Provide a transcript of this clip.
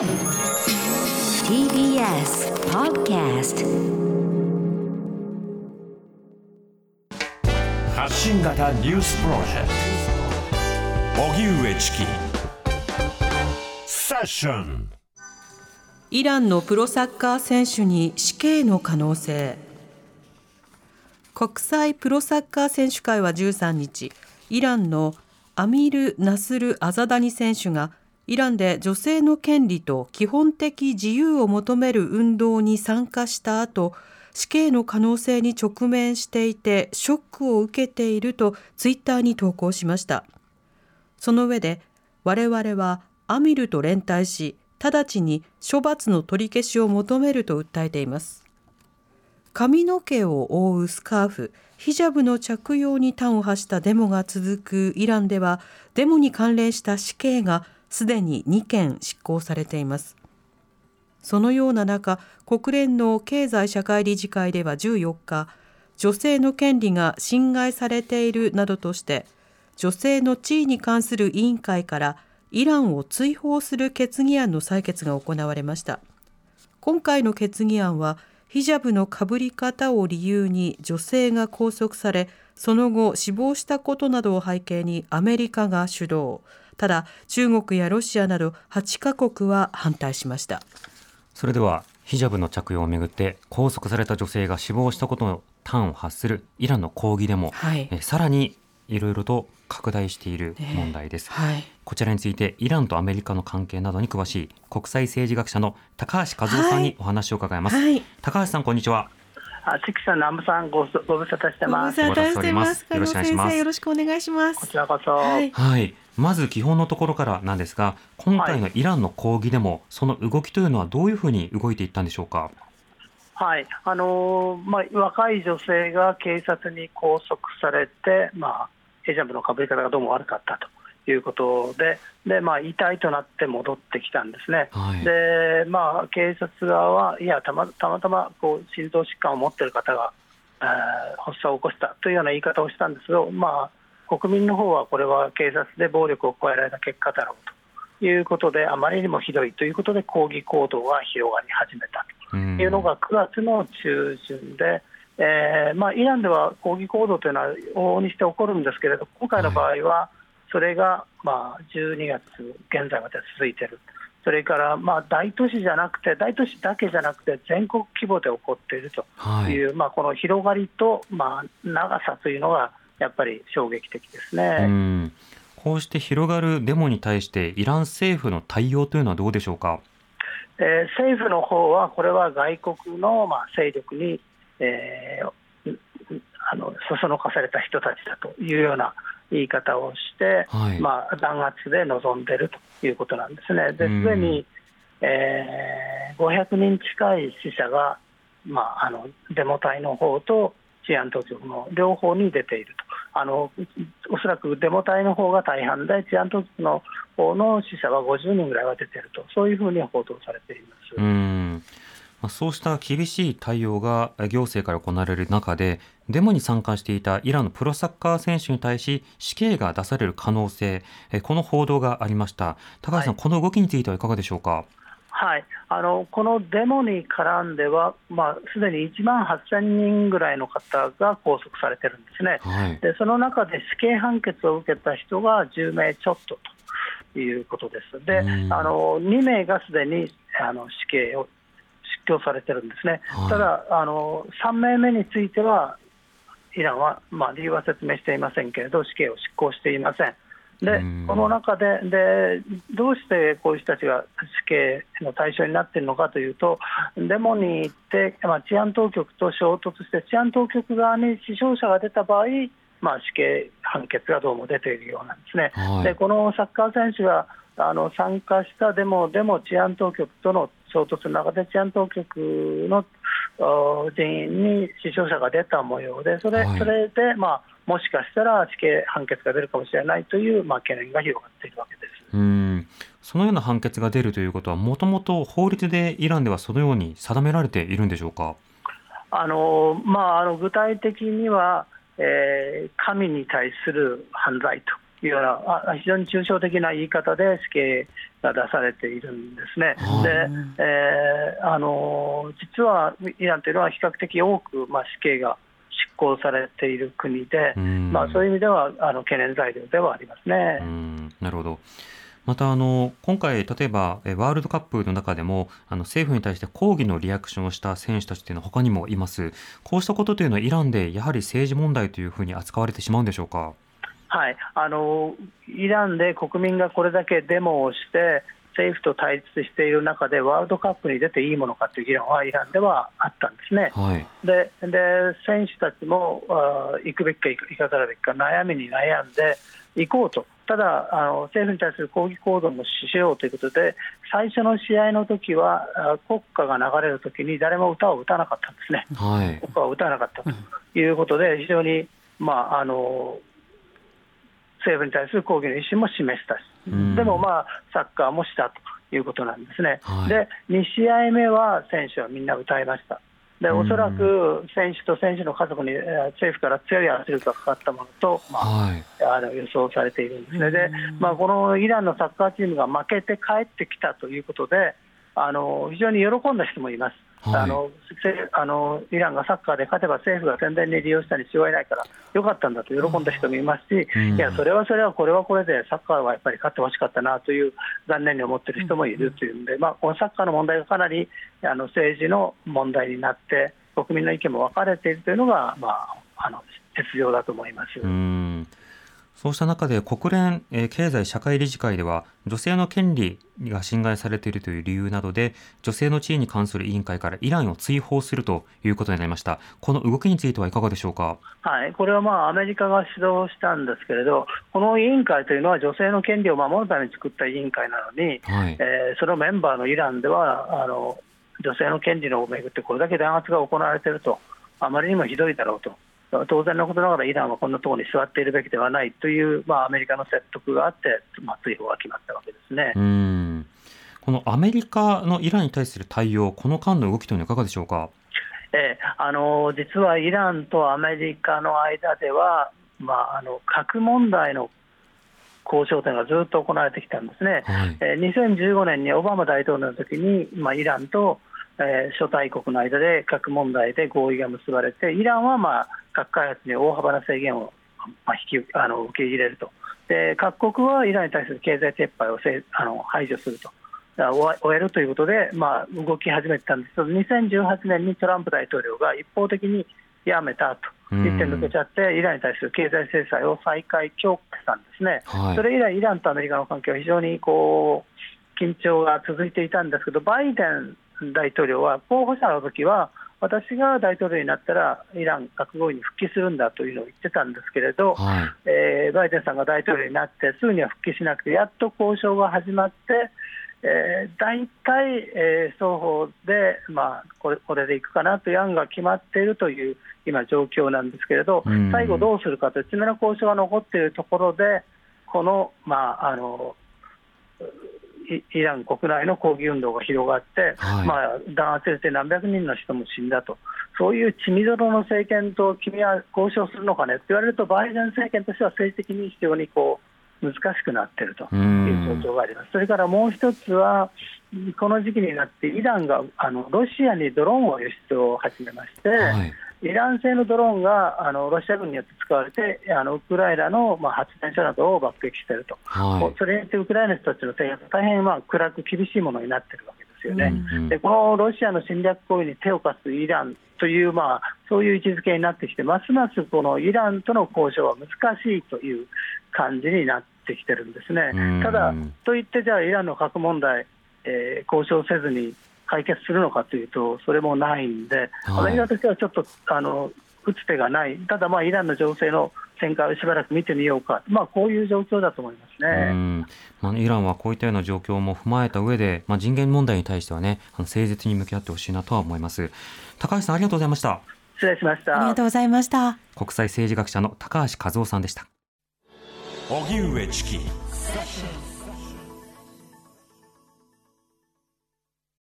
TBS Podcast 発信型ニュースプロジェクト。荻上チキ。セッション。イランのプロサッカー選手に死刑の可能性。国際プロサッカー選手会は13日イランのアミル・ナスル・アザダニ選手がイランで女性の権利と基本的自由を求める運動に参加した後死刑の可能性に直面していてショックを受けているとツイッターに投稿しました。その上で我々はアミルと連帯し直ちに処罰の取り消しを求めると訴えています。髪の毛を覆うスカーフヒジャブの着用に端を発したデモが続くイランではデモに関連した死刑がすでに2件執行されています。そのような中国連の経済社会理事会では14日女性の権利が侵害されているなどとして女性の地位に関する委員会からイランを追放する決議案の採決が行われました。今回の決議案はヒジャブのかぶり方を理由に女性が拘束されその後死亡したことなどを背景にアメリカが主導。ただ中国やロシアなど8カ国は反対しました。それではヒジャブの着用をめぐって拘束された女性が死亡したことの端を発するイランの抗議デモ、はい。えさらにいろいろと拡大している問題です、はい。こちらについてイランとアメリカの関係などに詳しい国際政治学者の高橋和夫さんにお話を伺います、はい。高橋さんこんにちは。あ、関さん、南部さん、ごご無沙汰してご無ます。沙汰してます。よろしくお願いします。加納先生よろしくお願いします。こちらこそ。はい。はいまず基本のところからなんですが今回のイランの抗議デモ、その動きというのはどういうふうに動いていったんでしょうか？はい、あのーまあ、若い女性が警察に拘束されて、まあ、ヘジャブのかぶり方がどうも悪かったということで、で、まあ、遺体となって戻ってきたんですね。はい。で、まあ、警察側は、いや、たまたまたまこう心臓疾患を持っている方が、えー発作を起こしたというような言い方をしたんですけど、まあ、国民の方はこれは警察で暴力を加えられた結果だろうということで、あまりにもひどいということで、抗議行動が広がり始めたと。うん。いうのが9月の中旬で、えーまあ、イランでは抗議行動というのは往々にして起こるんですけれど、今回の場合は、それがまあ12月現在まで続いている。それからまあ大都市じゃなくて、大都市だけじゃなくて、全国規模で起こっているとはい。いう、まあ、この広がりと、まあ、長さというのが、やっぱり衝撃的ですね。うんこうして広がるデモに対してイラン政府の対応というのはどうでしょうか？えー政府の方は、これは外国のまあ勢力に、えーんあのそそのかされた人たちだというような言い方をして、はいまあ、弾圧で臨んでいるということなんですね。でうんすでに、えー500人近い死者が、まあ、あのデモ隊の方と治安当局の両方に出ていると。あのおそらくデモ隊の方が大半で、治安当局の方の死者は50人ぐらいは出ていると、そういうふうに報道されています。うん。まあそうした厳しい対応がえ行政から行われる中でデモに参加していたイランのプロサッカー選手に対し死刑が出される可能性えこの報道がありました。高橋さん、はい。この動きについてはいかがでしょうか？はい、あのこのデモに絡んでは、まあ、すでに1万8000人ぐらいの方が拘束されてるんですね。はいでその中で死刑判決を受けた人が10名ちょっとということです。で、うんあの2名がすでにあの死刑を執行されてるんですね。はいただあの、3名目については、イランは、まあ、理由は説明していませんけれど、死刑を執行していません。でうん、この中でで、どうしてこういう人たちが死刑の対象になっているのかというと、デモに行って、まあ、治安当局と衝突して、治安当局側に死傷者が出た場合、まあ、死刑判決がどうも出ているようなんですね。はい。でこのサッカー選手があの参加したデモでも治安当局との衝突の中で治安当局のお人員に死傷者が出た模様でそれ,、はい。それで、まあ、もしかしたら死刑判決が出るかもしれないという、まあ、懸念が広がっているわけです。うんそのような判決が出るということはもともと法律でイランではそのように定められているんでしょうか？あのまあ、あの具体的には、えー神に対する犯罪いうようなあ非常に抽象的な言い方で死刑が出されているんですね。はいで、えーあの実はイランというのは比較的多く、まあ、死刑が執行されている国で、うんまあ、そういう意味ではあの懸念材料ではありますね。うんなるほど。またあの今回、例えばえワールドカップの中でもあの政府に対して抗議のリアクションをした選手たちというのは他にもいます。こうしたことというのはイランでやはり政治問題というふうに扱われてしまうんでしょうか？はい、あのイランで国民がこれだけデモをして、政府と対立している中で、ワールドカップに出ていいものかという議論はイランではあったんですね。はい。でで選手たちもあー行くべきか行かざるべきか悩みに悩んで行こうと、ただあの政府に対する抗議行動もしようということで、最初の試合の時はあ国歌が流れる時に誰も歌を歌わなかったんですね。はい。国歌を歌わなかったということで、非常に、まあ、あの政府に対する抗議の意思も示したし、うんでも、まあ、サッカーもしたということなんですね。はいで、2試合目は選手はみんな歌いました。でうんおそらく選手と選手の家族にえー政府から強い圧力がかかったものと、まあ、はい。あの予想されているんですね、でまあ、このイランのサッカーチームが負けて帰ってきたということで、あの非常に喜んだ人もいます。はい。あのせあのイランがサッカーで勝てば政府が宣伝に利用したに違いないからよかったんだと喜んだ人もいますし、うん。いやそれはそれはこれはこれでサッカーはやっぱり勝ってほしかったなという残念に思っている人もいるというんで、まあ、このサッカーの問題がかなりあの政治の問題になって国民の意見も分かれているというのが、まあ、あの実情だと思います。うん。そうした中で国連、えー経済社会理事会では女性の権利が侵害されているという理由などで女性の地位に関する委員会からイランを追放するということになりましたこの動きについてはいかがでしょうか？はい、これはまあアメリカが主導したんですけれど、この委員会というのは女性の権利を守るために作った委員会なのに、はいえーそのメンバーのイランではあの女性の権利のをめぐってこれだけ弾圧が行われていると、あまりにもひどいだろうと。当然のことながらイランはこんなところに座っているべきではないという、まあ、アメリカの説得があって、まあ、追放が決まったわけですね。うんこのアメリカのイランに対する対応この間の動きというのはいかがでしょうか？ええあの実はイランとアメリカの間では、まあ、あの核問題の交渉というのがずっと行われてきたんですね。はいえー2015年にオバマ大統領の時に、まあ、イランと、えー諸大国の間で核問題で合意が結ばれて、イランは、まあ、核開発に大幅な制限を、まあ、引きあの受け入れるとで、各国はイランに対する経済撤廃をせあの排除すると。終終えるということで、まあ、動き始めてたんですけど、2018年にトランプ大統領が一方的にやめたと、うん一点抜けちゃって、イランに対する経済制裁を再開強化したんですね。はいそれ以来、イランとアメリカの関係は非常にこう緊張が続いていたんですけど、バイデン大統領は候補者の時は、私が大統領になったら、イラン核合意に復帰するんだというのを言ってたんですけれど、はい。えーバイデンさんが大統領になって、すぐには復帰しなくて、やっと交渉が始まって、えー大体、えー双方で、まあ、これこれでいくかなという案が決まっているという今、状況なんですけれどうん、最後どうするかという詰めの交渉が残っているところで、この、まあ、あのイイラン国内の抗議運動が広がって、はい。まあ、弾圧して何百人の人も死んだと、そういう血みどろの政権と君は交渉するのかねって言われると、バイデン政権としては政治的に非常にこう難しくなっているという状況があります。それからもう一つは、この時期になって、イランがあのロシアにドローンを輸出を始めまして、はいイラン製のドローンがあのロシア軍によって使われて、あのウクライナの、まあ、発電所などを爆撃していると、はいそれによってウクライナの人たちの生活、大変まあ暗く厳しいものになっているわけですよね。うんうんでこのロシアの侵略行為に手を貸すイランという、まあ、そういう位置づけになってきて、ますますこのイランとの交渉は難しいという感じになってきてるんですねうん。ただ、といって、じゃあ、イランの核問題、えー交渉せずに解決するのかというと、それもないんで、はいアメリカとしてはちょっとあの打つ手がない、ただ、まあ、イランの情勢の展開をしばらく見てみようか、まあ、こういう状況だと思いますうね。んまあ、イランはこういったような状況も踏まえた上で、まあ、人権問題に対してはね、あの誠実に向き合ってほしいなとは思います。高橋さん、ありがとうございました。失礼しましたありがとうございました。国際政治学者の高橋和夫さんでした。荻上チキ